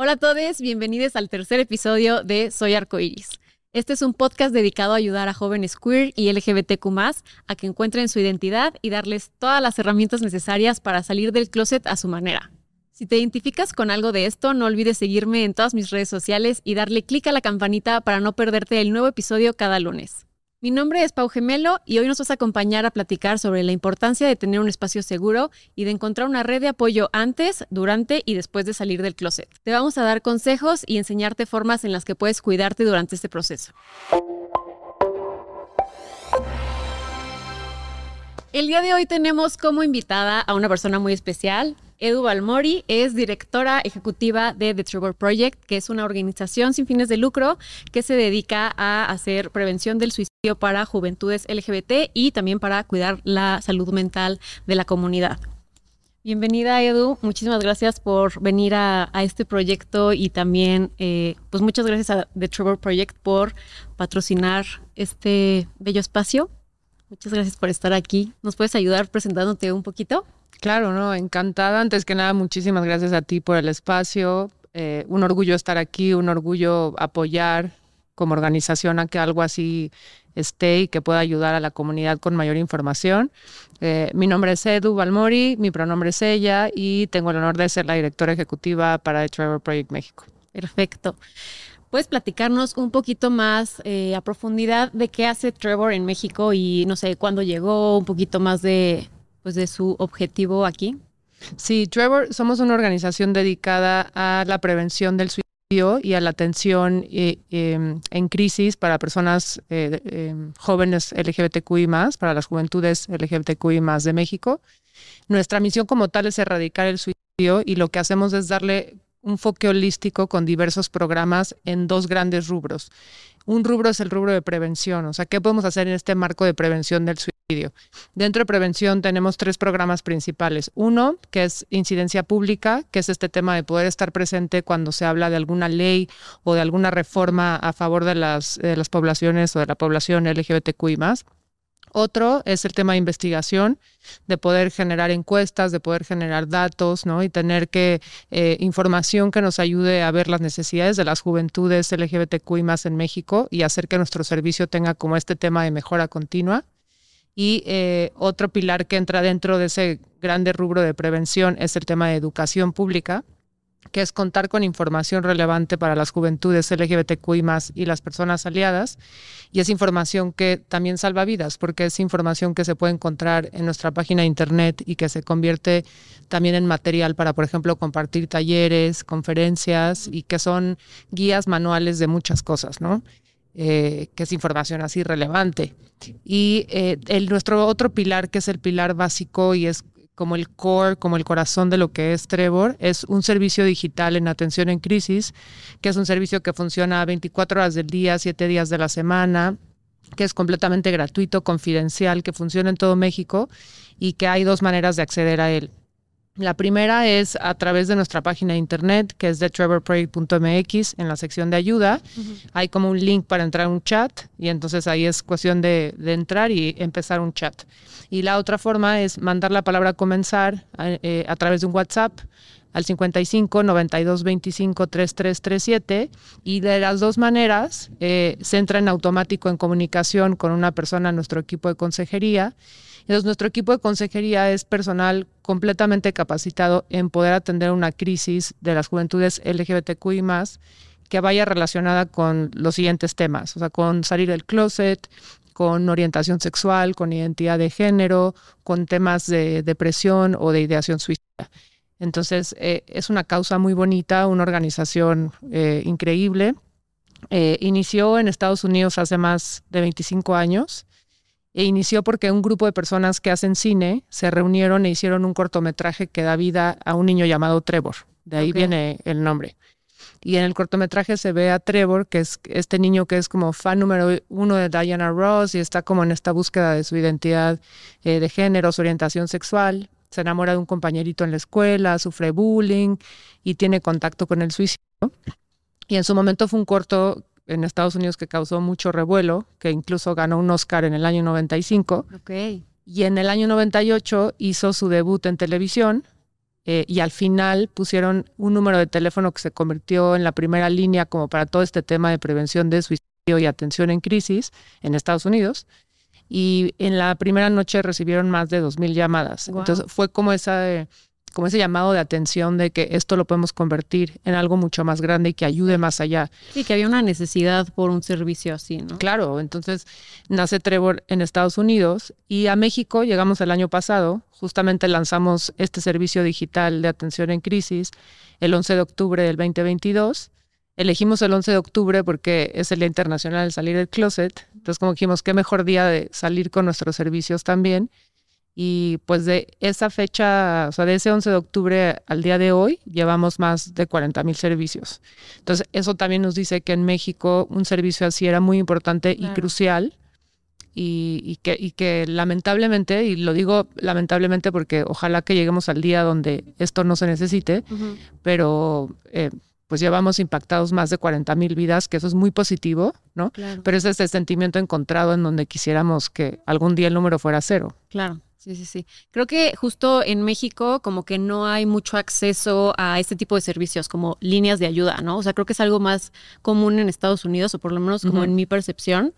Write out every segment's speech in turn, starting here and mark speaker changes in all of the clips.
Speaker 1: Hola a todos, bienvenidos al tercer episodio de Soy Arcoiris. Este es un podcast dedicado a ayudar a jóvenes queer y LGBTQ a que encuentren su identidad y darles todas las herramientas necesarias para salir del closet a su manera. Si te identificas con algo de esto, no olvides seguirme en todas mis redes sociales y darle clic a la campanita para no perderte el nuevo episodio cada lunes. Mi nombre es Pau Gemelo y hoy nos vas a acompañar a platicar sobre la importancia de tener un espacio seguro y de encontrar una red de apoyo antes, durante y después de salir del closet. Te vamos a dar consejos y enseñarte formas en las que puedes cuidarte durante este proceso. El día de hoy tenemos como invitada a una persona muy especial, Edu Balmori es directora ejecutiva de The Trevor Project, que es una organización sin fines de lucro que se dedica a hacer prevención del suicidio para juventudes LGBT y también para cuidar la salud mental de la comunidad. Bienvenida Edu, muchísimas gracias por venir a, este proyecto y también eh, pues muchas gracias a The Trevor Project por patrocinar este bello espacio. Muchas gracias por estar aquí. ¿Nos puedes ayudar presentándote un poquito?
Speaker 2: Claro, no, encantada. Antes que nada, muchísimas gracias a ti por el espacio. Eh, un orgullo estar aquí, un orgullo apoyar como organización a que algo así esté y que pueda ayudar a la comunidad con mayor información. Eh, mi nombre es Edu Balmori, mi pronombre es ella y tengo el honor de ser la directora ejecutiva para The Trevor Project México.
Speaker 1: Perfecto. ¿Puedes platicarnos un poquito más eh, a profundidad de qué hace Trevor en México y no sé cuándo llegó, un poquito más de, pues, de su objetivo aquí?
Speaker 2: Sí, Trevor, somos una organización dedicada a la prevención del suicidio y a la atención eh, em, en crisis para personas eh, em, jóvenes LGBTQI para las juventudes LGBTQI de México. Nuestra misión como tal es erradicar el suicidio y lo que hacemos es darle enfoque holístico con diversos programas en dos grandes rubros. Un rubro es el rubro de prevención, o sea, ¿qué podemos hacer en este marco de prevención del suicidio? Dentro de prevención tenemos tres programas principales. Uno, que es incidencia pública, que es este tema de poder estar presente cuando se habla de alguna ley o de alguna reforma a favor de las, poblaciones o de la población LGBTQI otro es el tema de investigación, de poder generar encuestas, de poder generar datos, ¿no? Y tener que eh, información que nos ayude a ver las necesidades de las juventudes LGBTQI más en México y hacer que nuestro servicio tenga como este tema de mejora continua. Y eh, otro pilar que entra dentro de ese grande rubro de prevención es el tema de educación pública que es contar con información relevante para las juventudes LGBTQI y las personas aliadas. Y es información que también salva vidas, porque es información que se puede encontrar en nuestra página de internet y que se convierte también en material para, por ejemplo, compartir talleres, conferencias y que son guías manuales de muchas cosas, ¿no? Eh, que es información así relevante. Y eh, el, nuestro otro pilar, que es el pilar básico y es como el core, como el corazón de lo que es Trevor, es un servicio digital en atención en crisis, que es un servicio que funciona 24 horas del día, 7 días de la semana, que es completamente gratuito, confidencial, que funciona en todo México y que hay dos maneras de acceder a él. La primera es a través de nuestra página de internet, que es de trevorproject.mx, en la sección de ayuda. Hay como un link para entrar a un chat y entonces ahí es cuestión de, entrar y empezar un chat. Y la otra forma es mandar la palabra comenzar eh, a través de un WhatsApp al 55 92 25 3337 y de las dos maneras eh, se entra en automático en comunicación con una persona en nuestro equipo de consejería entonces, nuestro equipo de consejería es personal completamente capacitado en poder atender una crisis de las juventudes LGBTQI que vaya relacionada con los siguientes temas, o sea, con salir del closet, con orientación sexual, con identidad de género, con temas de depresión o de ideación suicida. Entonces, eh, es una causa muy bonita, una organización eh, increíble. Eh, inició en Estados Unidos hace más de 25 años e inició porque un grupo de personas que hacen cine se reunieron e hicieron un cortometraje que da vida a un niño llamado Trevor. De ahí viene el nombre. Y en el cortometraje se ve a Trevor, que es este niño que es como fan número uno de Diana Ross y está como en esta búsqueda de su identidad eh, de género, su orientación sexual. Se enamora de un compañerito en la escuela, sufre bullying y tiene contacto con el suicidio. Y en su momento fue un corto en Estados Unidos que causó mucho revuelo, que incluso ganó un Oscar en el año 95.
Speaker 1: Okay.
Speaker 2: Y en el año 98 hizo su debut en televisión eh, y al final pusieron un número de teléfono que se convirtió en la primera línea como para todo este tema de prevención de suicidio y atención en crisis en Estados Unidos. Y en la primera noche recibieron más de 2.000 llamadas. Entonces fue como esa como ese llamado de atención de que esto lo podemos convertir en algo mucho más grande y que ayude más allá.
Speaker 1: Sí, que había una necesidad por un servicio así, ¿no?
Speaker 2: Claro, entonces nace Trevor en Estados Unidos y a México llegamos el año pasado, justamente lanzamos este servicio digital de atención en crisis el 11 de octubre del 2022. Elegimos el 11 de octubre porque es el Día Internacional de Salir del Closet, entonces como dijimos, qué mejor día de salir con nuestros servicios también y pues de esa fecha, o sea, de ese 11 de octubre al día de hoy, llevamos más de 40 mil servicios. Entonces, eso también nos dice que en México un servicio así era muy importante y crucial. Y, que, y que lamentablemente, y lo digo lamentablemente porque ojalá que lleguemos al día donde esto no se necesite, pero eh, pues llevamos impactados más de 40 mil vidas, que eso es muy positivo, ¿no? Pero es ese sentimiento encontrado en donde quisiéramos que algún día el número fuera cero.
Speaker 1: Claro. Sí, sí, sí. Creo que justo en México como que no hay mucho acceso a este tipo de servicios como líneas de ayuda, ¿no? O sea, creo que es algo más común en Estados Unidos o por lo menos como en mi percepción.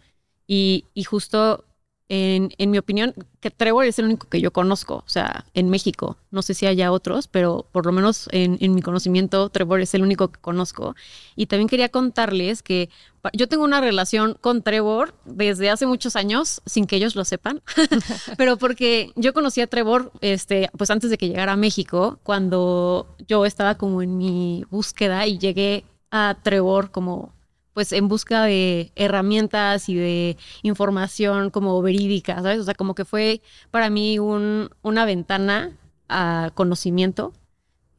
Speaker 1: Y, y justo en, mi opinión, que Trevor es el único que yo conozco, o sea, en México. No sé si haya otros, pero por lo menos en, en, mi conocimiento, Trevor es el único que conozco. Y también quería contarles que yo tengo una relación con Trevor desde hace muchos años, sin que ellos lo sepan, pero porque yo conocí a Trevor, este, pues antes de que llegara a México, cuando yo estaba como en mi búsqueda y llegué a Trevor como pues en busca de herramientas y de información como verídica, ¿sabes? O sea, como que fue para mí un, una ventana a conocimiento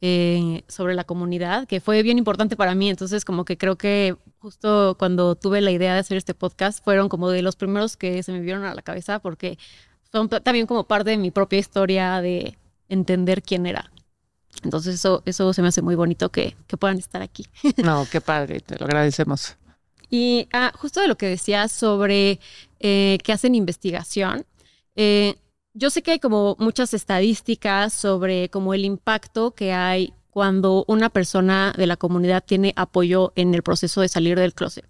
Speaker 1: eh, sobre la comunidad, que fue bien importante para mí. Entonces, como que creo que justo cuando tuve la idea de hacer este podcast, fueron como de los primeros que se me vieron a la cabeza, porque son también como parte de mi propia historia de entender quién era. Entonces eso, eso se me hace muy bonito que, que puedan estar aquí.
Speaker 2: No, qué padre, te lo agradecemos.
Speaker 1: Y ah, justo de lo que decías sobre eh, que hacen investigación, eh, yo sé que hay como muchas estadísticas sobre como el impacto que hay cuando una persona de la comunidad tiene apoyo en el proceso de salir del closet.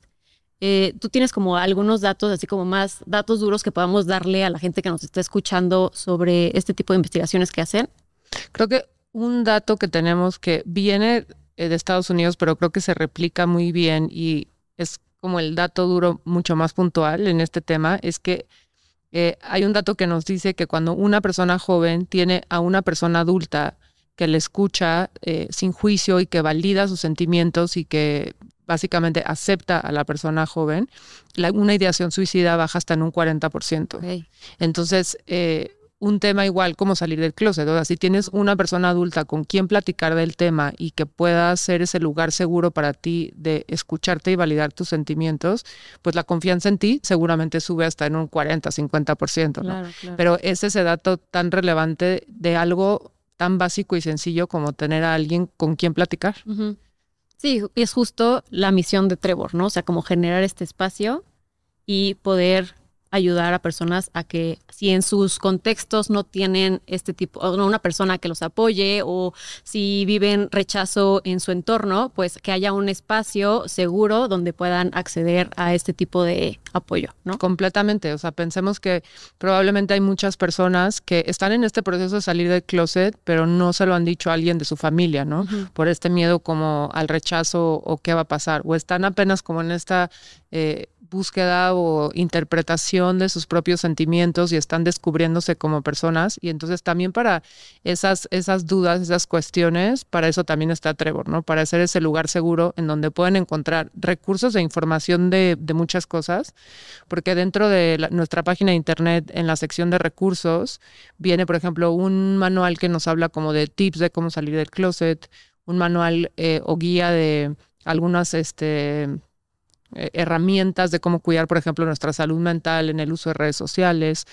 Speaker 1: Eh, ¿Tú tienes como algunos datos, así como más datos duros que podamos darle a la gente que nos está escuchando sobre este tipo de investigaciones que hacen?
Speaker 2: Creo que un dato que tenemos que viene de Estados Unidos, pero creo que se replica muy bien y es como el dato duro mucho más puntual en este tema, es que eh, hay un dato que nos dice que cuando una persona joven tiene a una persona adulta que le escucha eh, sin juicio y que valida sus sentimientos y que básicamente acepta a la persona joven, una ideación suicida baja hasta en un 40%. Entonces, eh, un tema igual como salir del closet. O sea, si tienes una persona adulta con quien platicar del tema y que pueda ser ese lugar seguro para ti de escucharte y validar tus sentimientos, pues la confianza en ti seguramente sube hasta en un 40, 50%. ¿no? Pero es ese dato tan relevante de algo tan básico y sencillo como tener a alguien con quien platicar.
Speaker 1: Sí, es justo la misión de Trevor, ¿no? O sea, como generar este espacio y poder ayudar a personas a que si en sus contextos no tienen este tipo, o no una persona que los apoye o si viven rechazo en su entorno, pues que haya un espacio seguro donde puedan acceder a este tipo de apoyo, ¿no?
Speaker 2: Completamente, o sea, pensemos que probablemente hay muchas personas que están en este proceso de salir del closet, pero no se lo han dicho a alguien de su familia, ¿no? Por este miedo como al rechazo o qué va a pasar, o están apenas como en esta eh, búsqueda o interpretación de sus propios sentimientos y están descubriéndose como personas. Y entonces también para esas, esas dudas, esas cuestiones, para eso también está Trevor, ¿no? Para ser ese lugar seguro en donde pueden encontrar recursos e información de, muchas cosas, porque dentro de nuestra página de internet, en la sección de recursos, viene, por ejemplo, un manual que nos habla como de tips de cómo salir del closet, un manual eh, o guía de algunas, este, herramientas de cómo cuidar, por ejemplo, nuestra salud mental en el uso de redes sociales.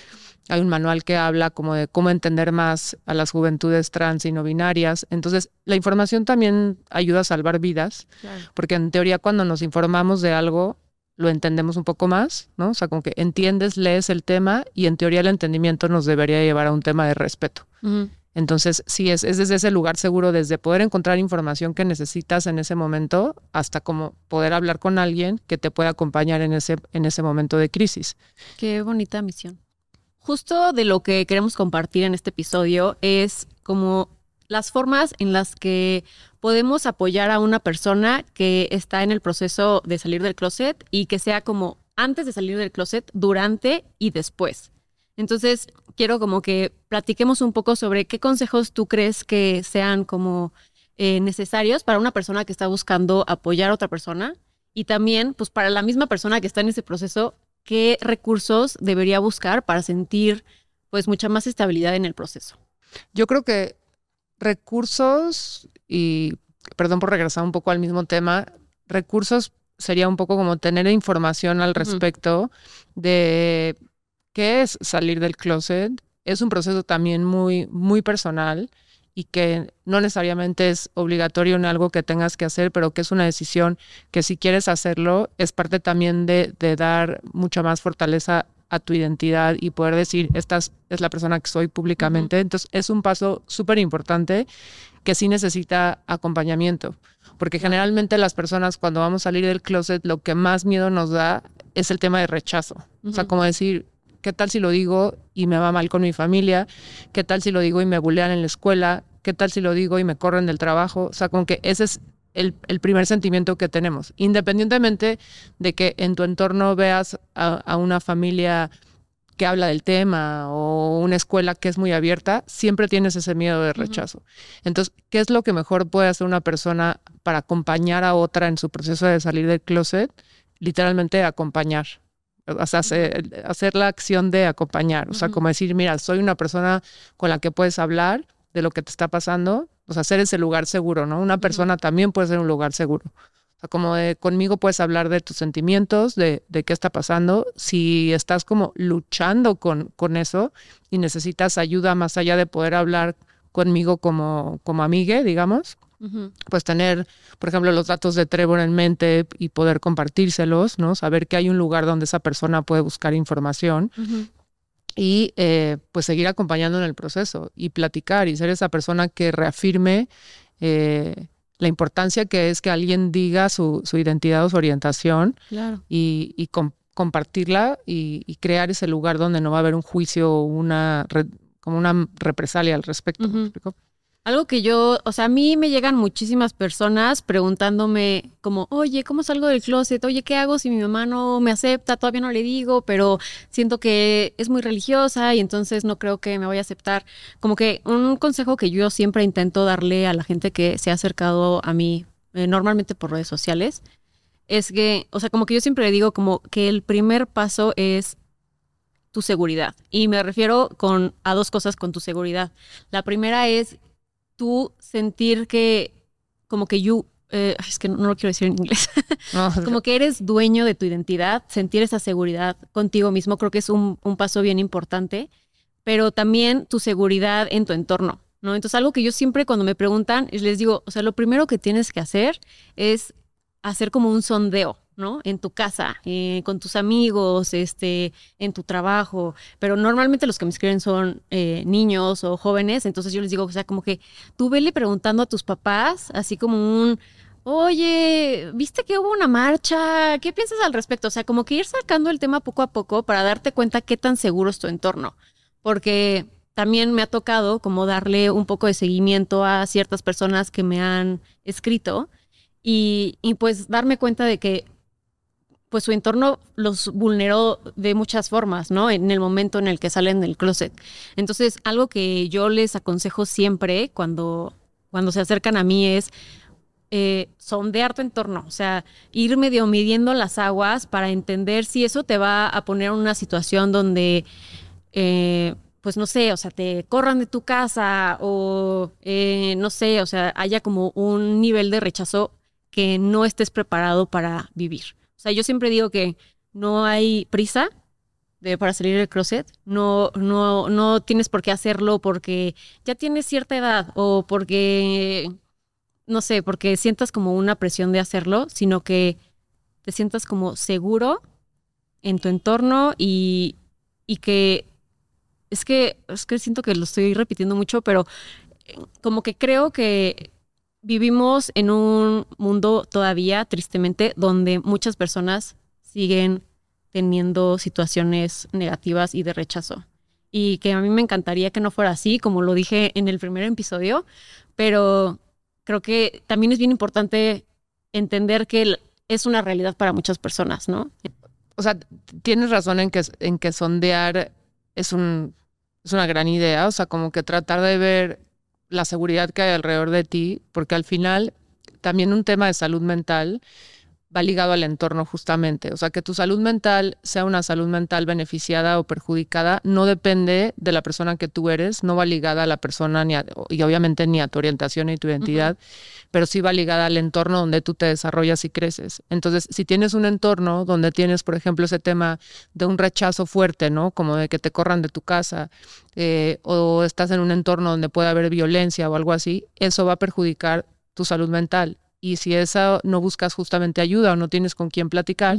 Speaker 2: Hay un manual que habla como de cómo entender más a las juventudes trans y no binarias. Entonces, la información también ayuda a salvar vidas, porque en teoría cuando nos informamos de algo, lo entendemos un poco más, ¿no? O sea, como que entiendes, lees el tema y en teoría el entendimiento nos debería llevar a un tema de respeto. Entonces, sí, es, es desde ese lugar seguro, desde poder encontrar información que necesitas en ese momento hasta como poder hablar con alguien que te pueda acompañar en ese, en ese momento de crisis.
Speaker 1: Qué bonita misión. Justo de lo que queremos compartir en este episodio es como las formas en las que podemos apoyar a una persona que está en el proceso de salir del closet y que sea como antes de salir del closet, durante y después. Entonces, quiero como que platiquemos un poco sobre qué consejos tú crees que sean como eh, necesarios para una persona que está buscando apoyar a otra persona y también, pues, para la misma persona que está en ese proceso, qué recursos debería buscar para sentir, pues, mucha más estabilidad en el proceso.
Speaker 2: Yo creo que recursos y, perdón por regresar un poco al mismo tema, recursos sería un poco como tener información al respecto de es salir del closet. Es un proceso también muy, muy personal y que no necesariamente es obligatorio en algo que tengas que hacer, pero que es una decisión que si quieres hacerlo es parte también de, de dar mucha más fortaleza a tu identidad y poder decir, esta es la persona que soy públicamente. Entonces es un paso súper importante que sí necesita acompañamiento, porque generalmente las personas cuando vamos a salir del closet lo que más miedo nos da es el tema de rechazo. O sea, como decir, ¿qué tal si lo digo y me va mal con mi familia? ¿Qué tal si lo digo y me bulean en la escuela? ¿Qué tal si lo digo y me corren del trabajo? O sea, como que ese es el, primer sentimiento que tenemos, independientemente de que en tu entorno veas a, una familia que habla del tema o una escuela que es muy abierta, siempre tienes ese miedo de rechazo. Entonces, ¿qué es lo que mejor puede hacer una persona para acompañar a otra en su proceso de salir del closet? Literalmente acompañar. O sea, hacer, la acción de acompañar. O sea, como decir, mira, soy una persona con la que puedes hablar de lo que te está pasando, o sea, ser ese lugar seguro, ¿no? Una persona también puede ser un lugar seguro. O sea, como de conmigo puedes hablar de tus sentimientos, de, de qué está pasando. Si estás como luchando con, con eso y necesitas ayuda más allá de poder hablar conmigo como, como amigue, digamos, pues tener, por ejemplo, los datos de Trevor en mente y poder compartírselos, ¿no? Saber que hay un lugar donde esa persona puede buscar información y eh, pues seguir acompañando en el proceso y platicar y ser esa persona que reafirme eh, la importancia que es que alguien diga su, identidad o su orientación y, compartirla y, crear ese lugar donde no va a haber un juicio o una, como una represalia al respecto.
Speaker 1: Algo que yo, o sea, a mí me llegan muchísimas personas preguntándome como, oye, ¿cómo salgo del closet? Oye, ¿qué hago si mi mamá no me acepta? Todavía no le digo, pero siento que es muy religiosa y entonces no creo que me vaya a aceptar. Como que un consejo que yo siempre intento darle a la gente que se ha acercado a mí, eh, normalmente por redes sociales, es que, o sea, como que yo siempre le digo como que el primer paso es tu seguridad. Y me refiero con, a dos cosas con tu seguridad. La primera es tú sentir que como que you, eh, es que no, lo quiero decir en inglés, como que eres dueño de tu identidad, sentir esa seguridad contigo mismo, creo que es un, un, paso bien importante, pero también tu seguridad en tu entorno, ¿no? Entonces algo que yo siempre cuando me preguntan, les digo, o sea, lo primero que tienes que hacer es hacer como un sondeo, ¿no? En tu casa, eh, con tus amigos, este, en tu trabajo. Pero normalmente los que me escriben son eh, niños o jóvenes, entonces yo les digo, o sea, como que tú vele preguntando a tus papás, así como un, oye, ¿viste que hubo una marcha? ¿Qué piensas al respecto? O sea, como que ir sacando el tema poco a poco para darte cuenta qué tan seguro es tu entorno. Porque también me ha tocado como darle un poco de seguimiento a ciertas personas que me han escrito y, y pues darme cuenta de que pues su entorno los vulneró de muchas formas, ¿no? En el momento en el que salen del closet. Entonces, algo que yo les aconsejo siempre cuando, cuando se acercan a mí es eh, sondear tu entorno, o sea, ir medio midiendo las aguas para entender si eso te va a poner en una situación donde, eh, pues no sé, o sea, te corran de tu casa o eh, no sé, o sea, haya como un nivel de rechazo que no estés preparado para vivir. O sea, yo siempre digo que no hay prisa para salir del closet. No, no, no tienes por qué hacerlo porque ya tienes cierta edad o porque, no sé, porque sientas como una presión de hacerlo, sino que te sientas como seguro en tu entorno y, y que es que, es que siento que lo estoy repitiendo mucho, pero eh, como que creo que vivimos en un mundo todavía, tristemente, donde muchas personas siguen teniendo situaciones negativas y de rechazo. Y que a mí me encantaría que no fuera así, como lo dije en el primer episodio, pero creo que también es bien importante entender que es una realidad para muchas personas, ¿no?
Speaker 2: O sea, tienes razón en que, en que sondear es, un, es una gran idea, o sea, como que tratar de ver la seguridad que hay alrededor de ti, porque al final también un tema de salud mental va ligado al entorno justamente. O sea, que tu salud mental sea una salud mental beneficiada o perjudicada no depende de la persona que tú eres, no va ligada a la persona ni y obviamente ni a tu orientación ni tu identidad, pero sí va ligada al entorno donde tú te desarrollas y creces. Entonces, si tienes un entorno donde tienes, por ejemplo, ese tema de un rechazo fuerte, ¿no? Como de que te corran de tu casa, eh, o estás en un entorno donde puede haber violencia o algo así, eso va a perjudicar tu salud mental y si esa no buscas justamente ayuda o no tienes con quién platicar,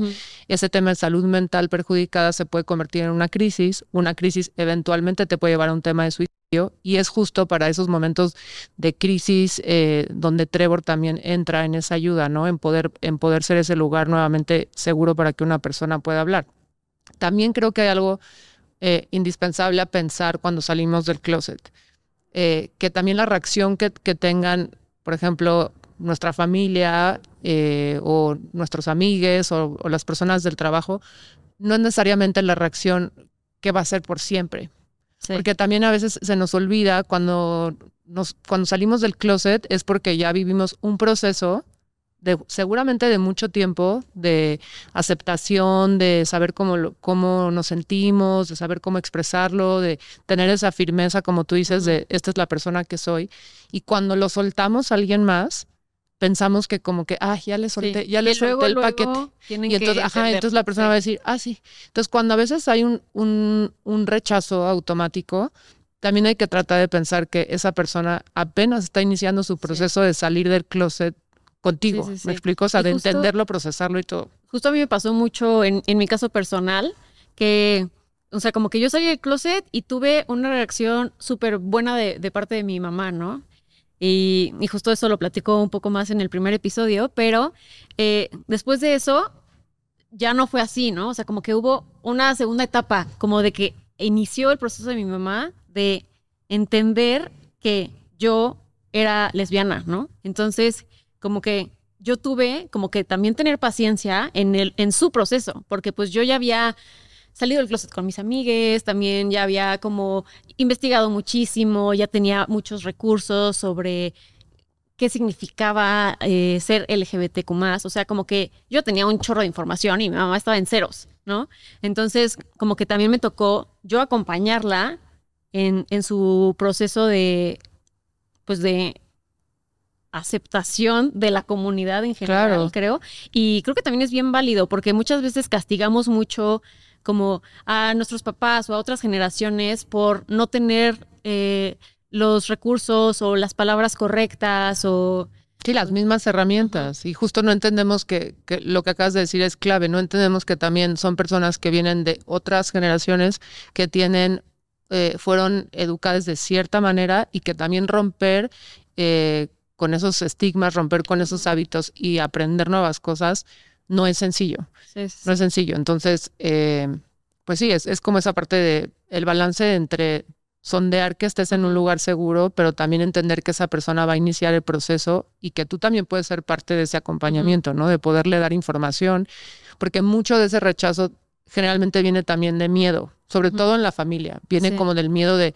Speaker 2: ese tema de salud mental perjudicada se puede convertir en una crisis, una crisis eventualmente te puede llevar a un tema de suicidio y es justo para esos momentos de crisis eh, donde Trevor también entra en esa ayuda, ¿no? En poder, en poder ser ese lugar nuevamente seguro para que una persona pueda hablar. También creo que hay algo eh, indispensable a pensar cuando salimos del closet. Eh, que también la reacción que, que tengan, por ejemplo, nuestra familia eh, o nuestros amigues o, las personas del trabajo, no es necesariamente la reacción que va a ser por siempre. Porque también a veces se nos olvida cuando, nos, cuando salimos del closet es porque ya vivimos un proceso de, seguramente de mucho tiempo, de aceptación, de saber cómo, cómo nos sentimos, de saber cómo expresarlo, de tener esa firmeza, como tú dices, de esta es la persona que soy. Y cuando lo soltamos a alguien más, pensamos que como que, ah, ya le solté, ya le solté el paquete. Y entonces, ajá, entonces la persona va a decir, ah, sí. Entonces, cuando a veces hay un, un, un rechazo automático, también hay que tratar de pensar que esa persona apenas está iniciando su proceso de salir del closet contigo. ¿Me explico? O sea, de entenderlo, procesarlo y todo.
Speaker 1: Justo a mí me pasó mucho en, en mi caso personal, que, o sea, como que yo salí del closet y tuve una reacción súper buena de, de parte de mi mamá, ¿no? Y, justo eso lo platico un poco más en el primer episodio, pero eh, después de eso ya no fue así, ¿no? O sea, como que hubo una segunda etapa, como de que inició el proceso de mi mamá de entender que yo era lesbiana, ¿no? Entonces, como que yo tuve como que también tener paciencia en, el, en su proceso, porque pues yo ya había salido del closet con mis amigues, también ya había como investigado muchísimo, ya tenía muchos recursos sobre qué significaba eh, ser LGBTQ o sea, como que yo tenía un chorro de información y mi mamá estaba en ceros, ¿no? Entonces, como que también me tocó yo acompañarla en, en su proceso de, pues de aceptación de la comunidad en general, creo. Y creo que también es bien válido porque muchas veces castigamos mucho como a nuestros papás o a otras generaciones por no tener eh, los recursos o las palabras correctas o...
Speaker 2: Sí, las mismas herramientas. Y justo no entendemos que, lo que acabas de decir es clave. No entendemos que también son personas que vienen de otras generaciones que tienen, eh, fueron educadas de cierta manera y que también romper eh, con esos estigmas, romper con esos hábitos y aprender nuevas cosas no es sencillo. No es sencillo. Entonces, eh, pues sí, es, es como esa parte de el balance entre sondear que estés en un lugar seguro, pero también entender que esa persona va a iniciar el proceso y que tú también puedes ser parte de ese acompañamiento, ¿no? De poderle dar información, porque mucho de ese rechazo generalmente viene también de miedo, sobre todo en la familia, viene como del miedo de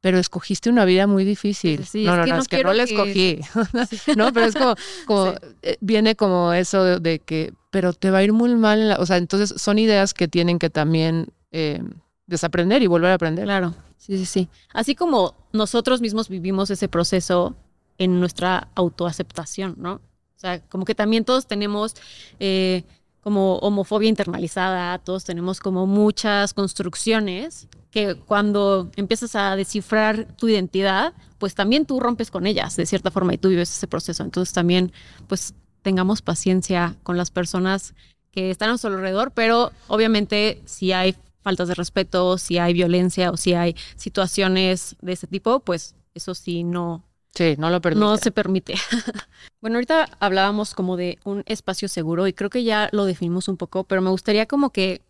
Speaker 2: pero escogiste una vida muy difícil. no, no, no, es que no la escogí. no, pero es como, como eh, viene como eso de, que, pero te va a ir muy mal. o sea, entonces son ideas que tienen que también eh, desaprender y volver a aprender.
Speaker 1: Claro, sí, sí, sí. Así como nosotros mismos vivimos ese proceso en nuestra autoaceptación, ¿no? O sea, como que también todos tenemos eh, como homofobia internalizada, todos tenemos como muchas construcciones que cuando empiezas a descifrar tu identidad, pues también tú rompes con ellas de cierta forma y tú vives ese proceso. Entonces también, pues tengamos paciencia con las personas que están a nuestro alrededor, pero obviamente si hay faltas de respeto, si hay violencia o si hay situaciones de ese tipo, pues eso sí no,
Speaker 2: Sí, no lo permite.
Speaker 1: no se permite. bueno, ahorita hablábamos como de un espacio seguro y creo que ya lo definimos un poco, pero me gustaría como que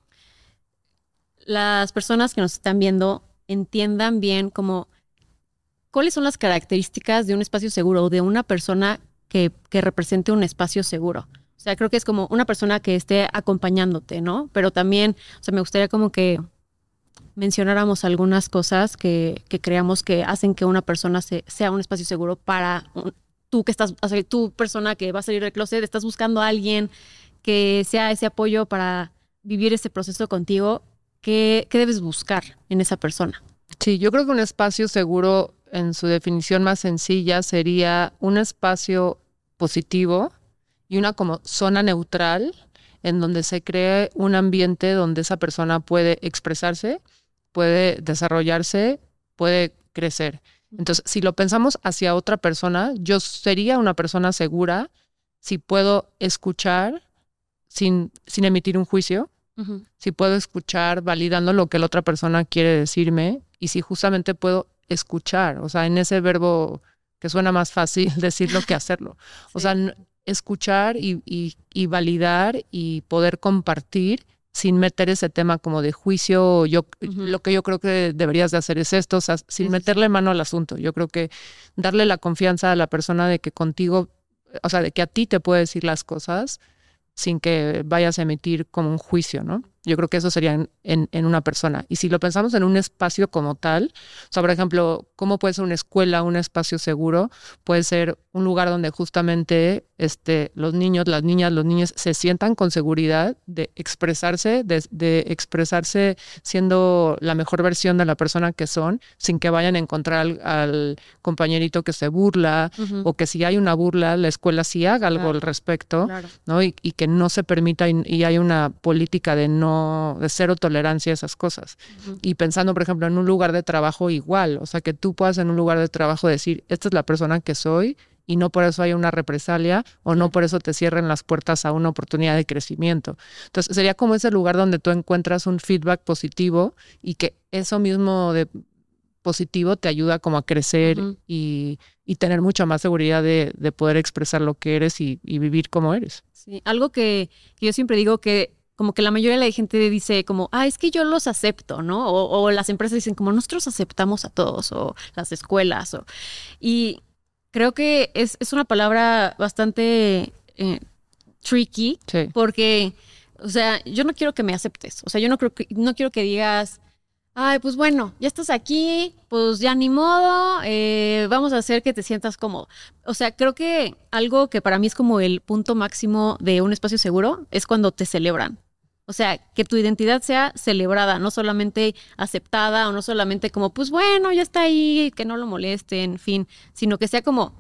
Speaker 1: las personas que nos están viendo entiendan bien como cuáles son las características de un espacio seguro o de una persona que, que represente un espacio seguro. O sea, creo que es como una persona que esté acompañándote, ¿no? Pero también, o sea, me gustaría como que mencionáramos algunas cosas que, que creamos que hacen que una persona se- sea un espacio seguro para un- tú que estás, o sea, tú persona que va a salir del closet, estás buscando a alguien que sea ese apoyo para vivir ese proceso contigo. ¿Qué, qué debes buscar en esa persona?
Speaker 2: Sí, yo creo que un espacio seguro, en su definición más sencilla, sería un espacio positivo y una como zona neutral en donde se cree un ambiente donde esa persona puede expresarse, puede desarrollarse, puede crecer. Entonces, si lo pensamos hacia otra persona, yo sería una persona segura si puedo escuchar sin, sin emitir un juicio, si puedo escuchar validando lo que la otra persona quiere decirme y si justamente puedo escuchar, o sea, en ese verbo que suena más fácil decirlo que hacerlo. O
Speaker 1: Sí.
Speaker 2: sea, n- escuchar y, y- y validar y poder compartir sin meter ese tema como de juicio, yo lo que yo creo que deberías de hacer es esto, o sea, sin
Speaker 1: Sí, sí, sí.
Speaker 2: meterle mano al asunto. Yo creo que darle la confianza a la persona de que contigo, o sea, de que a ti te puede decir las cosas sin que vayas a emitir como un juicio, ¿no? Yo creo que eso sería en, en- en una persona. Y si lo pensamos en un espacio como tal, o sea, por ejemplo, ¿cómo puede ser una escuela, un espacio seguro? Puede ser un lugar donde justamente este, los niños, las niñas, los niños se sientan con seguridad de expresarse, de, de expresarse siendo la mejor versión de la persona que son, sin que vayan a encontrar al, al compañerito que se burla, o que si hay una burla, la escuela sí haga algo
Speaker 1: Claro.
Speaker 2: al respecto.
Speaker 1: Claro.
Speaker 2: ¿no? Y, y que no se permita y, y hay una política de no, de cero tolerancia a esas cosas. Y pensando, por ejemplo, en un lugar de trabajo igual, o sea, que tú puedas en un lugar de trabajo decir, esta es la persona que soy y no por eso hay una represalia o no por eso te cierren las puertas a una oportunidad de crecimiento. Entonces, sería como ese lugar donde tú encuentras un feedback positivo y que eso mismo de positivo te ayuda como a crecer y, y tener mucha más seguridad de, de poder expresar lo que eres y- y vivir como eres.
Speaker 1: Sí, algo que, que yo siempre digo que como que la mayoría de la gente dice como, ah, es que yo los acepto, ¿no? O, o las empresas dicen como, nosotros aceptamos a todos, o las escuelas, o... Y creo que es, es una palabra bastante eh, tricky,
Speaker 2: Sí.
Speaker 1: porque, o sea, yo no quiero que me aceptes, o sea, yo no, creo que, no quiero que digas, ay, pues bueno, ya estás aquí, pues ya ni modo, eh, vamos a hacer que te sientas cómodo. O sea, creo que algo que para mí es como el punto máximo de un espacio seguro es cuando te celebran. O sea, que tu identidad sea celebrada, no solamente aceptada o no solamente como, pues bueno, ya está ahí, que no lo moleste, en fin, sino que sea como,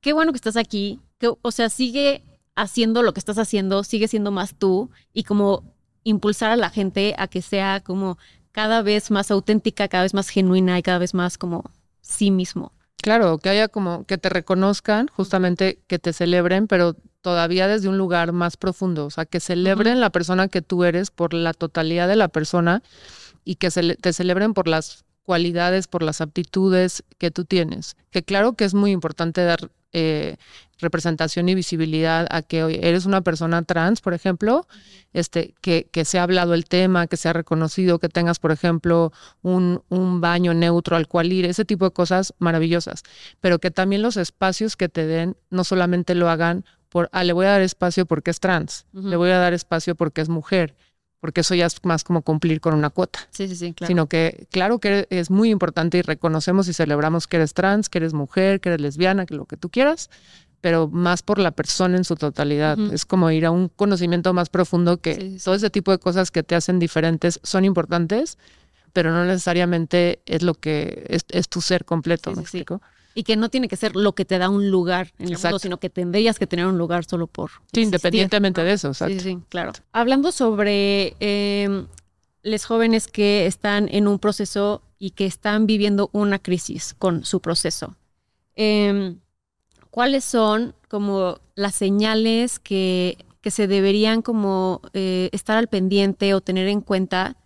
Speaker 1: qué bueno que estás aquí, que, o sea, sigue haciendo lo que estás haciendo, sigue siendo más tú y como impulsar a la gente a que sea como cada vez más auténtica, cada vez más genuina y cada vez más como sí mismo.
Speaker 2: Claro, que haya como que te reconozcan, justamente que te celebren, pero todavía desde un lugar más profundo, o sea, que celebren la persona que tú eres por la totalidad de la persona y que te celebren por las cualidades, por las aptitudes que tú tienes. Que claro que es muy importante dar eh, representación y visibilidad a que oye, eres una persona trans, por ejemplo, este, que, que se ha hablado el tema, que se ha reconocido, que tengas, por ejemplo, un, un baño neutro al cual ir, ese tipo de cosas maravillosas, pero que también los espacios que te den no solamente lo hagan por, ah, le voy a dar espacio porque es trans, le voy a dar espacio porque es mujer, porque eso ya es más como cumplir con una cuota,
Speaker 1: Sí, sí, sí, claro.
Speaker 2: sino que claro que es muy importante y reconocemos y celebramos que eres trans, que eres mujer, que eres lesbiana, que lo que tú quieras, pero más por la persona en su totalidad. Es como ir a un conocimiento más profundo que
Speaker 1: Sí, sí, sí.
Speaker 2: todo ese tipo de cosas que te hacen diferentes son importantes, pero no necesariamente es lo que es, es tu ser completo,
Speaker 1: Sí,
Speaker 2: ¿me explico?
Speaker 1: Y que no tiene que ser lo que te da un lugar en el mundo, sino que tendrías que tener un lugar solo por.
Speaker 2: Sí,
Speaker 1: existir,
Speaker 2: independientemente de eso,
Speaker 1: Sí,
Speaker 2: exacto.
Speaker 1: sí, claro. Hablando sobre eh, los jóvenes que están en un proceso y que están viviendo una crisis con su proceso, eh, ¿cuáles son como las señales que, que se deberían como eh, estar al pendiente o tener en cuenta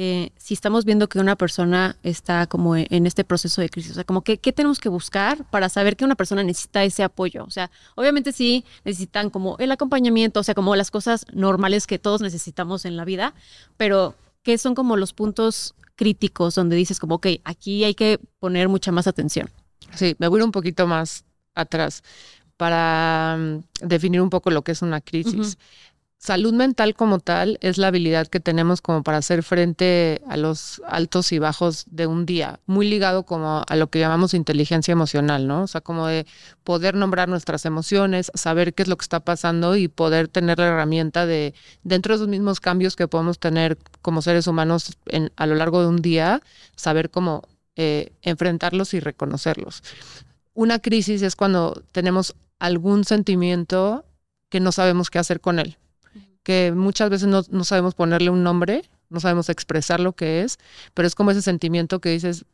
Speaker 1: eh, si estamos viendo que una persona está como e, en este proceso de crisis? O sea, como que, ¿qué tenemos que buscar para saber que una persona necesita ese apoyo? O sea, obviamente sí necesitan como el acompañamiento, o sea, como las cosas normales que todos necesitamos en la vida, pero ¿qué son como los puntos críticos donde dices como, ok, aquí hay que poner mucha más atención?
Speaker 2: Sí, me voy un poquito más atrás para mm, definir un poco lo que es una crisis. Salud mental como tal es la habilidad que tenemos como para hacer frente a los altos y bajos de un día, muy ligado como a lo que llamamos inteligencia emocional, ¿no? O sea, como de poder nombrar nuestras emociones, saber qué es lo que está pasando y poder tener la herramienta de, dentro de esos mismos cambios que podemos tener como seres humanos en, a lo largo de un día, saber cómo eh, enfrentarlos y reconocerlos. Una crisis es cuando tenemos algún sentimiento que no sabemos qué hacer con él que muchas veces no, sabemos ponerle un nombre, no sabemos expresar lo que es, pero es como ese sentimiento que dices,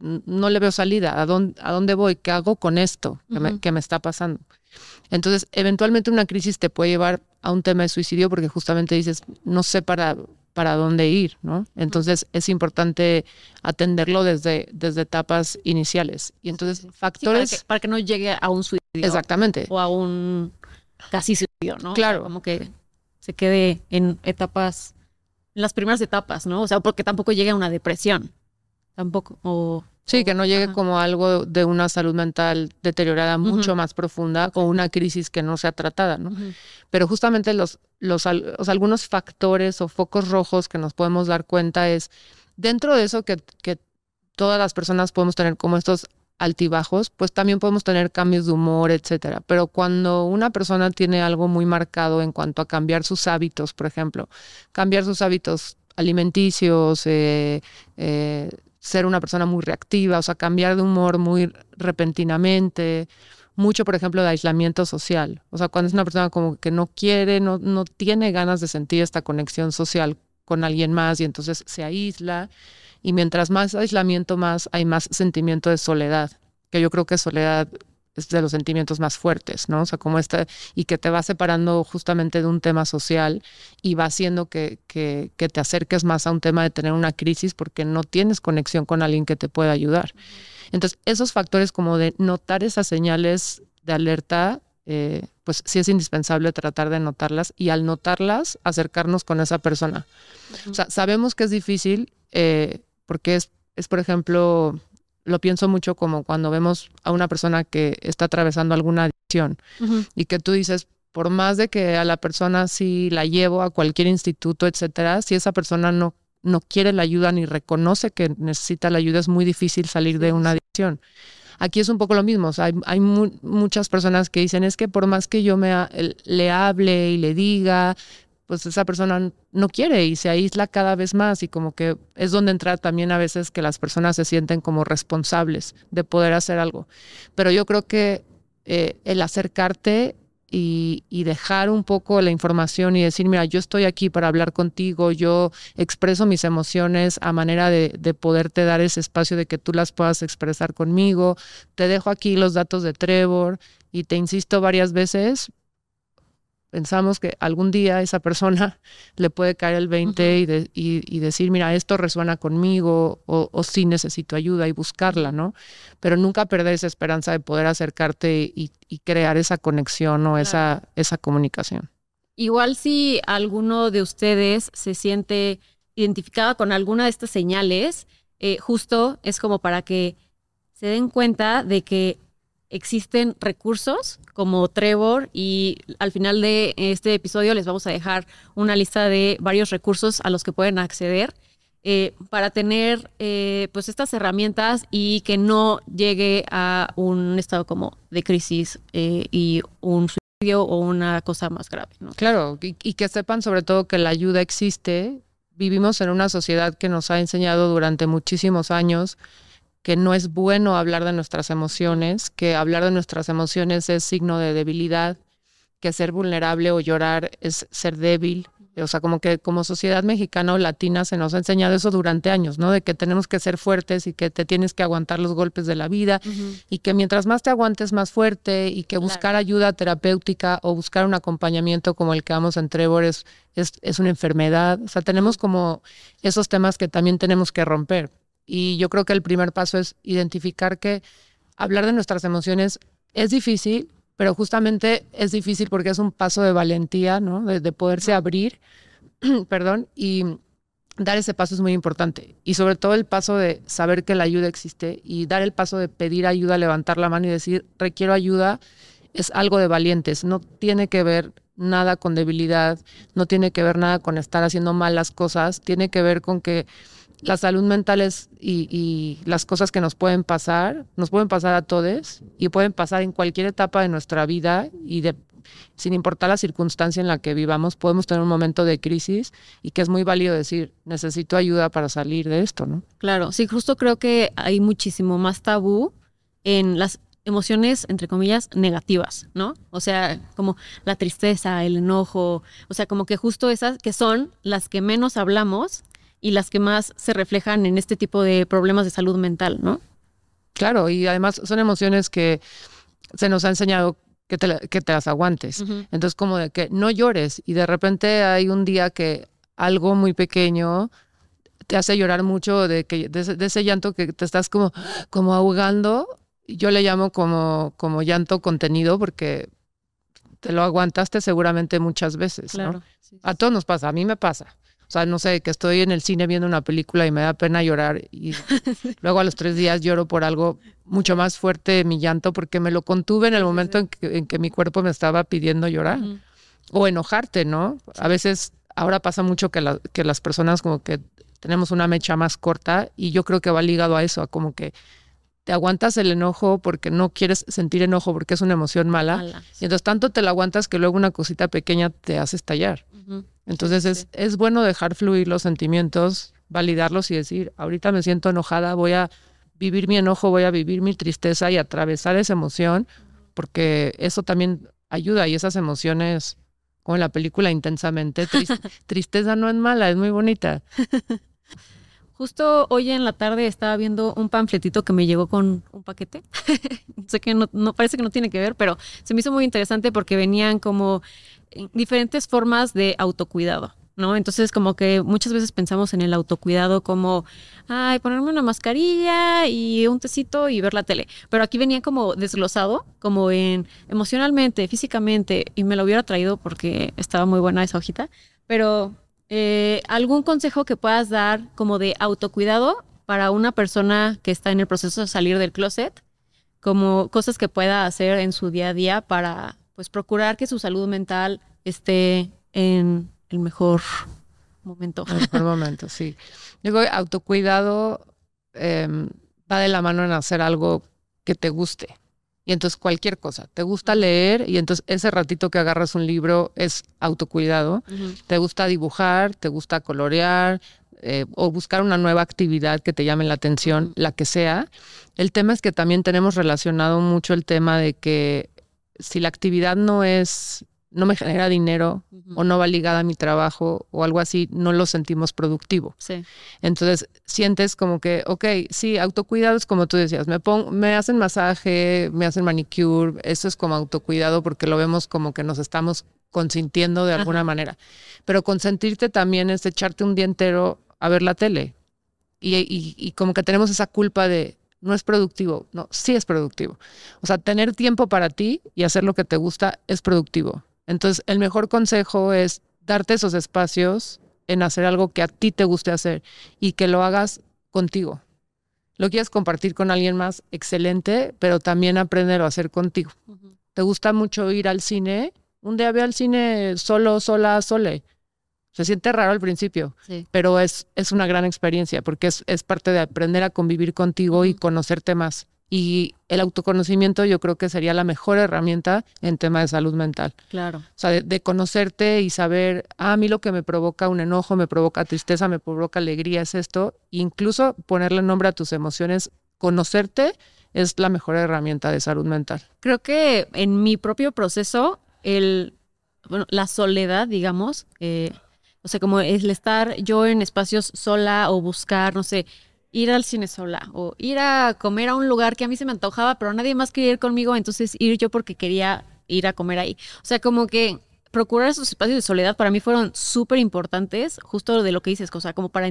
Speaker 2: no le veo salida, ¿a dónde, a dónde voy? ¿Qué hago con esto que, me, que me está pasando? Entonces, eventualmente una crisis te puede llevar a un tema de suicidio porque justamente dices, no sé para, para dónde ir, ¿no? Entonces es importante atenderlo desde, desde etapas iniciales. Y entonces factores...
Speaker 1: para, que, para, que, no llegue a un suicidio.
Speaker 2: Exactamente.
Speaker 1: O a un casi suicidio, ¿no?
Speaker 2: Claro.
Speaker 1: como que se quede en etapas, en las primeras etapas, ¿no? O sea, porque tampoco llegue a una depresión, tampoco, o...
Speaker 2: Sí, que no llegue como algo de una salud mental deteriorada mucho más profunda o una crisis que no sea tratada, ¿no? Pero justamente los, los, algunos factores o focos rojos que nos podemos dar cuenta es, dentro de eso que, que todas las personas podemos tener como estos altibajos, pues también podemos tener cambios de humor, etcétera. Pero cuando una persona tiene algo muy marcado en cuanto a cambiar sus hábitos, por ejemplo, cambiar sus hábitos alimenticios, eh, eh, ser una persona muy reactiva, o sea, cambiar de humor muy repentinamente, mucho, por ejemplo, de aislamiento social. O sea, cuando es una persona como que no quiere, no, no tiene ganas de sentir esta conexión social con alguien más y entonces se aísla y mientras más aislamiento, más hay más sentimiento de soledad, que yo creo que soledad es de los sentimientos más fuertes, ¿no? O sea, como esta, y que te va separando justamente de un tema social y va haciendo que, que, que, te acerques más a un tema de tener una crisis porque no tienes conexión con alguien que te pueda ayudar. Entonces, esos factores como de notar esas señales de alerta, eh, pues sí es indispensable tratar de notarlas y al notarlas, acercarnos con esa persona. O sea, sabemos que es difícil, eh, porque es, es, por ejemplo, lo pienso mucho como cuando vemos a una persona que está atravesando alguna adicción y que tú dices, por más de que a la persona sí la llevo a cualquier instituto, etcétera, si esa persona no, no quiere la ayuda ni reconoce que necesita la ayuda, es muy difícil salir de una adicción. Aquí es un poco lo mismo, hay, hay muchas personas que dicen, es que por más que yo me, le hable y le diga, pues esa persona no quiere y se aísla cada vez más y como que es donde entra también a veces que las personas se sienten como responsables de poder hacer algo. Pero yo creo que eh, el acercarte y, dejar un poco la información y decir, mira, yo estoy aquí para hablar contigo, yo expreso mis emociones a manera de, de, poderte dar ese espacio de que tú las puedas expresar conmigo, te dejo aquí los datos de Trevor y te insisto varias veces, pensamos que algún día esa persona le puede caer el 20 y, decir, mira, esto resuena conmigo o, sí necesito ayuda y buscarla, ¿no? Pero nunca perder esa esperanza de poder acercarte y, crear esa conexión o esa, esa comunicación.
Speaker 1: Igual si alguno de ustedes se siente identificado con alguna de estas señales, eh, justo es como para que se den cuenta de que existen recursos como Trevor y al final de este episodio les vamos a dejar una lista de varios recursos a los que pueden acceder eh, para tener eh, pues estas herramientas y que no llegue a un estado como de crisis eh, y un suicidio o una cosa más grave.
Speaker 2: Claro, y, y que sepan sobre todo que la ayuda existe. Vivimos en una sociedad que nos ha enseñado durante muchísimos años que no es bueno hablar de nuestras emociones, que hablar de nuestras emociones es signo de debilidad, que ser vulnerable o llorar es ser débil, O sea, como que como sociedad mexicana o latina se nos ha enseñado eso durante años, ¿no? De que tenemos que ser fuertes y que te tienes que aguantar los golpes de la vida y que mientras más te aguantes más fuerte y que buscar ayuda terapéutica o buscar un acompañamiento como el que vamos en Trevor es, es, una enfermedad. O sea, tenemos como esos temas que también tenemos que romper. Y yo creo que el primer paso es identificar que hablar de nuestras emociones es difícil, pero justamente es difícil porque es un paso de valentía, ¿no? De, poderse abrir, perdón, y dar ese paso es muy importante. Y sobre todo el paso de saber que la ayuda existe y dar el paso de pedir ayuda, levantar la mano y decir, requiero ayuda, es algo de valientes. No tiene que ver nada con debilidad, no tiene que ver nada con estar haciendo malas cosas, tiene que ver con que la salud mental es y, las cosas que nos pueden pasar, nos pueden pasar a todos y pueden pasar en cualquier etapa de nuestra vida y de, sin importar la circunstancia en la que vivamos, podemos tener un momento de crisis y que es muy válido decir, necesito ayuda para salir de esto, ¿no?
Speaker 1: Claro, sí, justo creo que hay muchísimo más tabú en las emociones, entre comillas, negativas, ¿no? O sea, como la tristeza, el enojo, o sea, como que justo esas que son las que menos hablamos y las que más se reflejan en este tipo de problemas de salud mental, ¿no?
Speaker 2: Claro, y además son emociones que se nos ha enseñado que te, que te las aguantes. Entonces, como de que no llores y de repente hay un día que algo muy pequeño te hace llorar mucho de que de, ese llanto que te estás como como ahogando yo le llamo como como llanto contenido porque te lo aguantaste seguramente muchas veces ¿no? a todos nos pasa a mí me pasa sea, no sé, que estoy en el cine viendo una película y me da pena llorar y luego a los tres días lloro por algo mucho más fuerte mi llanto porque me lo contuve en el momento en que, mi cuerpo me estaba pidiendo llorar. O enojarte, ¿no? A veces, ahora pasa mucho que, que las personas como que tenemos una mecha más corta y yo creo que va ligado a eso, a como que te aguantas el enojo porque no quieres sentir enojo porque es una emoción mala. Y entonces tanto te la aguantas que luego una cosita pequeña te hace estallar. Entonces es, es bueno dejar fluir los sentimientos, validarlos y decir, ahorita me siento enojada, voy a vivir mi enojo, voy a vivir mi tristeza y atravesar esa emoción, porque eso también ayuda y esas emociones, como en la película intensamente, tristeza no es mala, es muy bonita.
Speaker 1: Justo hoy en la tarde estaba viendo un panfletito que me llegó con un paquete. sé que no, no, parece que no tiene que ver, pero se me hizo muy interesante porque venían como diferentes formas de autocuidado. ¿no? Entonces, como que muchas veces pensamos en el autocuidado como, ay, ponerme una mascarilla y un tecito y ver la tele. Pero aquí venía como desglosado, como en emocionalmente, físicamente, y me lo hubiera traído porque estaba muy buena esa hojita. Pero, eh, ¿algún consejo que puedas dar como de autocuidado para una persona que está en el proceso de salir del closet? Como cosas que pueda hacer en su día a día para pues procurar que su salud mental esté en el mejor momento.
Speaker 2: El mejor momento, sí. Digo, autocuidado em, va de la mano en hacer algo que te guste. Y entonces cualquier cosa, te gusta leer y entonces ese ratito que agarras un libro es autocuidado. Te gusta dibujar, te gusta colorear eh, o buscar una nueva actividad que te llame la atención, la que sea. El tema es que también tenemos relacionado mucho el tema de que si la actividad no es, no me genera dinero o no va ligada a mi trabajo o algo así, no lo sentimos productivo.
Speaker 1: Sí.
Speaker 2: Entonces sientes como que, ok, sí, autocuidado es como tú decías, me, me hacen masaje, me hacen manicure, eso es como autocuidado porque lo vemos como que nos estamos consintiendo de alguna manera. Pero consentirte también es echarte un día entero a ver la tele. y como que tenemos esa culpa de, no es productivo. No, sí es productivo. O sea, tener tiempo para ti y hacer lo que te gusta es productivo. Entonces, el mejor consejo es darte esos espacios en hacer algo que a ti te guste hacer y que lo hagas contigo. Lo quieres compartir con alguien más, excelente, pero también aprender a hacer contigo. ¿Te gusta mucho ir al cine? Un día ve al cine solo, sola, sole. Se siente raro al principio, pero es, es una gran experiencia porque es, es parte de aprender a convivir contigo y conocerte más. Y el autoconocimiento yo creo que sería la mejor herramienta en tema de salud mental.
Speaker 1: Claro. O
Speaker 2: sea, de, conocerte y saber, ah, a mí lo que me provoca un enojo, me provoca tristeza, me provoca alegría, es esto. Incluso ponerle nombre a tus emociones, conocerte es la mejor herramienta de salud mental.
Speaker 1: Creo que en mi propio proceso, el, bueno, la soledad, digamos, eh, O sea, como el estar yo en espacios sola o buscar, no sé, ir al cine sola o ir a comer a un lugar que a mí se me antojaba, pero nadie más quería ir conmigo, entonces ir yo porque quería ir a comer ahí. O sea, como que procurar esos espacios de soledad para mí fueron súper importantes, justo de lo que dices, o sea, como para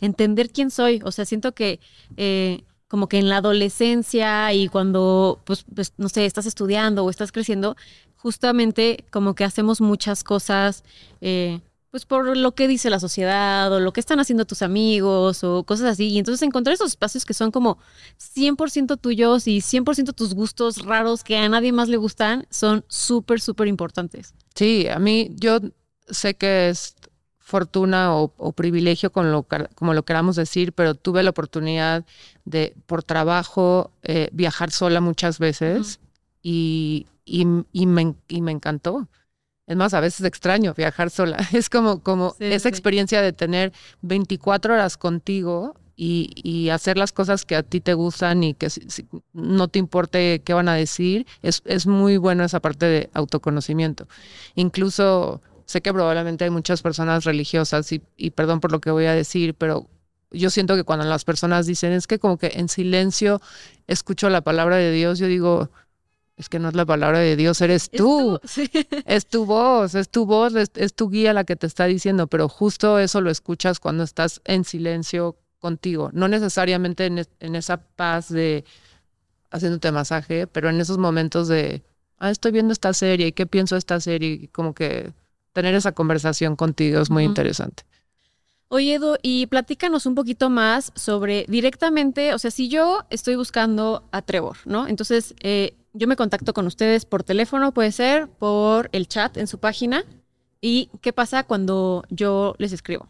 Speaker 1: entender quién soy. O sea, siento que eh, como que en la adolescencia y cuando, pues, pues, no sé, estás estudiando o estás creciendo, justamente como que hacemos muchas cosas, eh, pues por lo que dice la sociedad o lo que están haciendo tus amigos o cosas así. Y entonces encontrar esos espacios que son como 100% tuyos y 100% tus gustos raros que a nadie más le gustan son súper, súper importantes.
Speaker 2: Sí, a mí yo sé que es fortuna o, privilegio, con lo, como lo queramos decir, pero tuve la oportunidad de, por trabajo, eh, viajar sola muchas veces y, y, me, y, me, encantó. Es más, a veces extraño viajar sola. Es como, como esa experiencia de tener 24 horas contigo y, y, hacer las cosas que a ti te gustan y que no te importe qué van a decir, es, es muy bueno esa parte de autoconocimiento. Incluso sé que probablemente hay muchas personas religiosas y, y perdón por lo que voy a decir, pero yo siento que cuando las personas dicen es que como que en silencio escucho la palabra de Dios, yo digo, es que no es la palabra de Dios, eres tú. Es tu, voz, es tu voz, es, tu guía la que te está diciendo, pero justo eso lo escuchas cuando estás en silencio contigo, no necesariamente en, esa paz de haciéndote masaje, pero en esos momentos de, ah, estoy viendo esta serie, ¿qué pienso de esta serie? Como que tener esa conversación contigo es muy interesante.
Speaker 1: Oye, Edu, y platícanos un poquito más sobre directamente, o sea, si yo estoy buscando a Trevor, ¿no? Entonces, eh, yo me contacto con ustedes por teléfono, puede ser, por el chat en su página. ¿Y qué pasa cuando yo les escribo?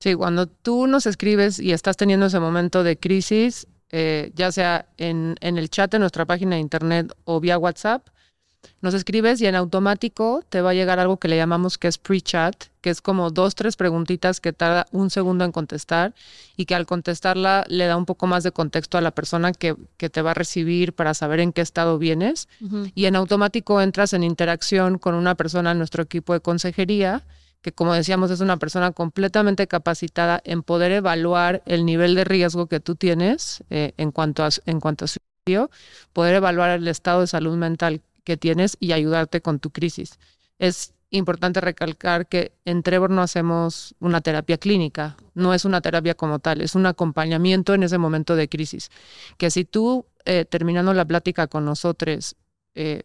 Speaker 2: Sí, cuando tú nos escribes y estás teniendo ese momento de crisis, eh, ya sea en, en, el chat de nuestra página de internet o vía WhatsApp, nos escribes y en automático te va a llegar algo que le llamamos que es pre-chat, que es como dos, tres preguntitas que tarda un segundo en contestar y que al contestarla le da un poco más de contexto a la persona que, que te va a recibir para saber en qué estado vienes. Y en automático entras en interacción con una persona en nuestro equipo de consejería que como decíamos es una persona completamente capacitada en poder evaluar el nivel de riesgo que tú tienes eh, en cuanto a en cuanto a suicidio, poder evaluar el estado de salud mental que tienes y ayudarte con tu crisis. Es importante recalcar que en Trevor no hacemos una terapia clínica, no es una terapia como tal, es un acompañamiento en ese momento de crisis. Que si tú, eh, terminando la plática con nosotros, eh,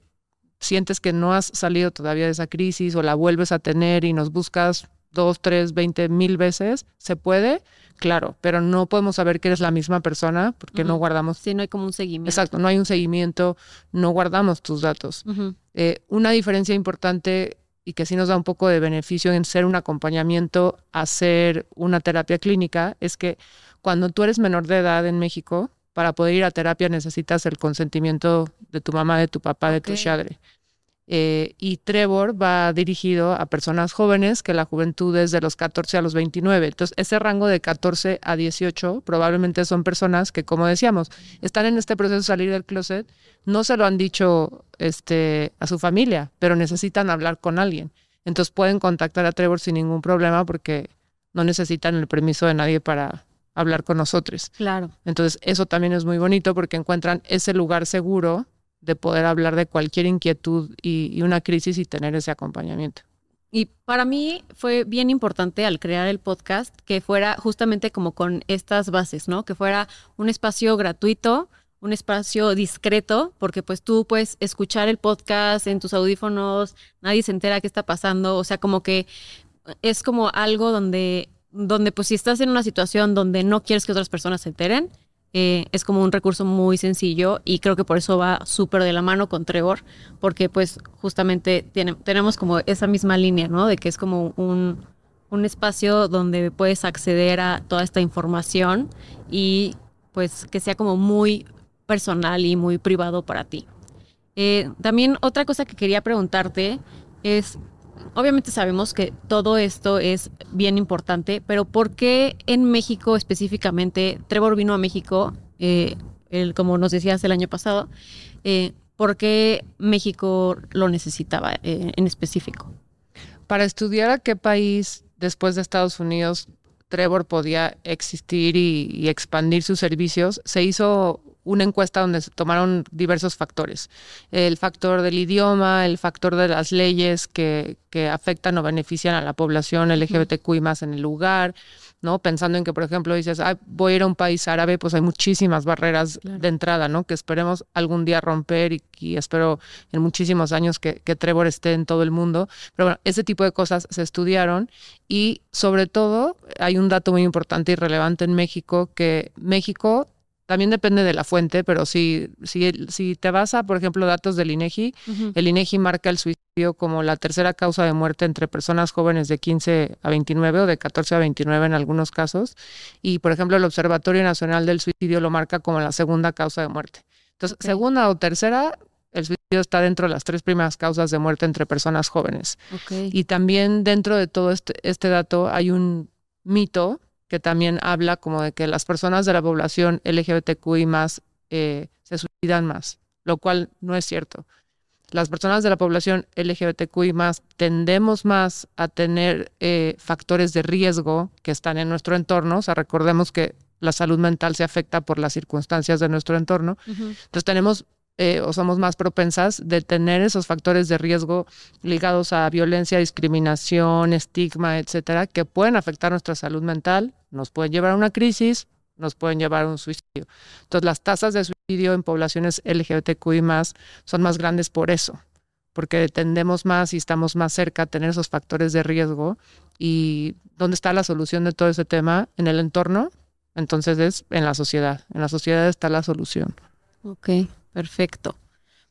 Speaker 2: sientes que no has salido todavía de esa crisis o la vuelves a tener y nos buscas dos, tres, veinte mil veces, se puede, claro, pero no podemos saber que eres la misma persona porque no guardamos.
Speaker 1: Sí, no hay como un seguimiento.
Speaker 2: Exacto, no hay un seguimiento, no guardamos tus datos. Eh, una diferencia importante y que sí nos da un poco de beneficio en ser un acompañamiento a ser una terapia clínica es que cuando tú eres menor de edad en México, para poder ir a terapia necesitas el consentimiento de tu mamá, de tu papá, de tu padre. Eh, y Trevor va dirigido a personas jóvenes que la juventud es de los 14 a los 29. Entonces, ese rango de 14 a 18 probablemente son personas que, como decíamos, están en este proceso de salir del closet, no se lo han dicho este, a su familia, pero necesitan hablar con alguien. Entonces pueden contactar a Trevor sin ningún problema porque no necesitan el permiso de nadie para hablar con nosotros.
Speaker 1: Claro.
Speaker 2: Entonces, eso también es muy bonito porque encuentran ese lugar seguro de poder hablar de cualquier inquietud y, una crisis y tener ese acompañamiento.
Speaker 1: Y para mí fue bien importante al crear el podcast que fuera justamente como con estas bases, ¿no? Que fuera un espacio gratuito, un espacio discreto, porque pues tú puedes escuchar el podcast en tus audífonos, nadie se entera qué está pasando, o sea, como que es como algo donde, donde pues si estás en una situación donde no quieres que otras personas se enteren, eh, es como un recurso muy sencillo y creo que por eso va súper de la mano con Trevor, porque pues justamente tenemos como esa misma línea, ¿no? De que es como un, un espacio donde puedes acceder a toda esta información y pues que sea como muy personal y muy privado para ti. Eh, también otra cosa que quería preguntarte es, obviamente sabemos que todo esto es bien importante, pero ¿por qué en México específicamente? Trevor vino a México, eh, como nos decías el año pasado, eh, ¿por qué México lo necesitaba eh, en específico?
Speaker 2: Para estudiar a qué país después de Estados Unidos Trevor podía existir y, expandir sus servicios, se hizo una encuesta donde se tomaron diversos factores. El factor del idioma, el factor de las leyes que, que afectan o benefician a la población LGBTQI más en el lugar, ¿no? Pensando en que, por ejemplo, dices, voy a ir a un país árabe, pues hay muchísimas barreras de entrada, ¿no? Que esperemos algún día romper y, espero en muchísimos años que, que, Trevor esté en todo el mundo. Pero bueno, ese tipo de cosas se estudiaron y sobre todo hay un dato muy importante y relevante en México, que México también depende de la fuente, pero si, si, si te vas a, por ejemplo, datos del INEGI, el INEGI marca el suicidio como la tercera causa de muerte entre personas jóvenes de 15 a 29 o de 14 a 29 en algunos casos. Y, por ejemplo, el Observatorio Nacional del Suicidio lo marca como la segunda causa de muerte. Entonces, segunda o tercera, el suicidio está dentro de las tres primeras causas de muerte entre personas jóvenes. Y también dentro de todo este, este dato hay un mito que también habla como de que las personas de la población LGBTQI más eh, se suicidan más, lo cual no es cierto. Las personas de la población LGBTQI más tendemos más a tener eh, factores de riesgo que están en nuestro entorno. O sea, recordemos que la salud mental se afecta por las circunstancias de nuestro entorno. Entonces tenemos eh, o somos más propensas de tener esos factores de riesgo ligados a violencia, discriminación, estigma, etcétera, que pueden afectar nuestra salud mental, nos pueden llevar a una crisis, nos pueden llevar a un suicidio. Entonces, las tasas de suicidio en poblaciones LGBTQI más son más grandes por eso, porque tendemos más y estamos más cerca a tener esos factores de riesgo. ¿Y dónde está la solución de todo ese tema? En el entorno. Entonces es en la sociedad. En la sociedad está la solución.
Speaker 1: Ok. Perfecto.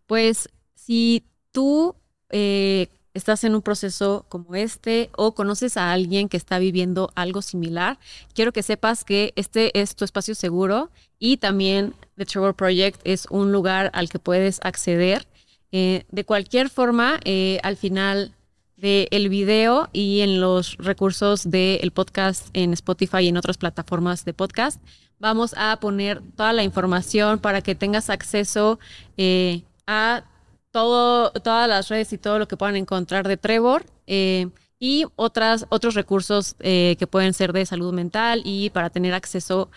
Speaker 1: Pues si tú eh, estás en un proceso como este o conoces a alguien que está viviendo algo similar, quiero que sepas que este es tu espacio seguro y también The Trevor Project es un lugar al que puedes acceder. Eh, de cualquier forma, eh, al final del el video y en los recursos del podcast en Spotify y en otras plataformas de podcast, vamos a poner toda la información para que tengas acceso eh, a todo, todas las redes y todo lo que puedan encontrar de Trevor. Eh, y otras, otros recursos eh, que pueden ser de salud mental y para tener acceso a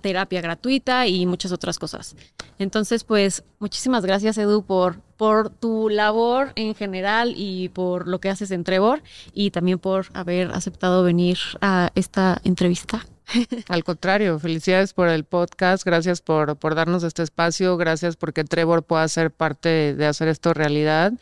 Speaker 1: terapia gratuita y muchas otras cosas. Entonces, pues muchísimas gracias Edu por, por tu labor en general y por lo que haces en Trevor y también por haber aceptado venir a esta entrevista.
Speaker 2: Al contrario, felicidades por el podcast, gracias por, por darnos este espacio, gracias porque Trevor pueda ser parte de hacer esto realidad.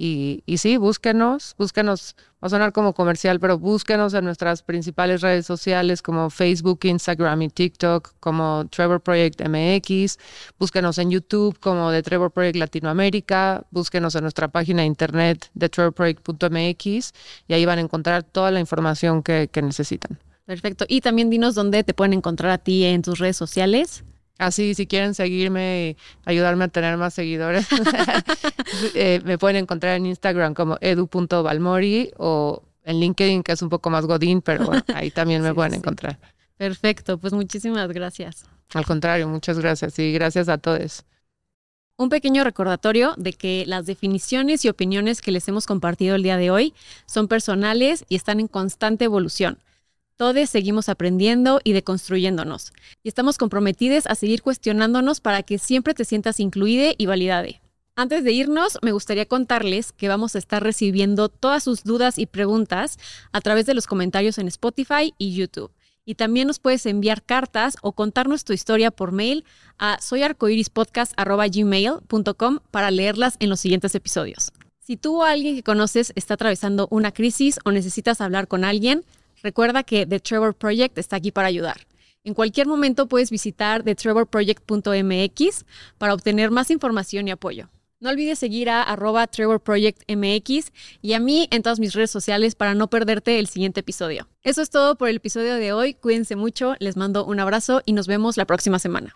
Speaker 2: Y, y sí, búsquenos, búsquenos, va a sonar como comercial, pero búsquenos en nuestras principales redes sociales como Facebook, Instagram y TikTok, como Trevor Project MX, búsquenos en YouTube como The Trevor Project Latinoamérica, búsquenos en nuestra página de internet de trevorproject.mx y ahí van a encontrar toda la información que necesitan.
Speaker 1: Perfecto. Y también dinos dónde te pueden encontrar a ti en tus redes sociales.
Speaker 2: Así, si quieren seguirme y ayudarme a tener más seguidores, eh, me pueden encontrar en Instagram como edu.balmori o en LinkedIn, que es un poco más godín, pero ahí también me pueden encontrar.
Speaker 1: Perfecto, pues muchísimas gracias.
Speaker 2: Al contrario, muchas gracias y gracias a todos.
Speaker 1: Un pequeño recordatorio de que las definiciones y opiniones que les hemos compartido el día de hoy son personales y están en constante evolución. Todos seguimos aprendiendo y deconstruyéndonos. Y estamos comprometidos a seguir cuestionándonos para que siempre te sientas incluida y validade. Antes de irnos, me gustaría contarles que vamos a estar recibiendo todas sus dudas y preguntas a través de los comentarios en Spotify y YouTube. Y también nos puedes enviar cartas o contarnos tu historia por mail a soyarcoirispodcast.gmail.com para leerlas en los siguientes episodios. Si tú o alguien que conoces está atravesando una crisis o necesitas hablar con alguien, Recuerda que The Trevor Project está aquí para ayudar. En cualquier momento puedes visitar thetrevorproject.mx para obtener más información y apoyo. No olvides seguir a arroba trevorprojectmx y a mí en todas mis redes sociales para no perderte el siguiente episodio. Eso es todo por el episodio de hoy. Cuídense mucho, les mando un abrazo y nos vemos la próxima semana.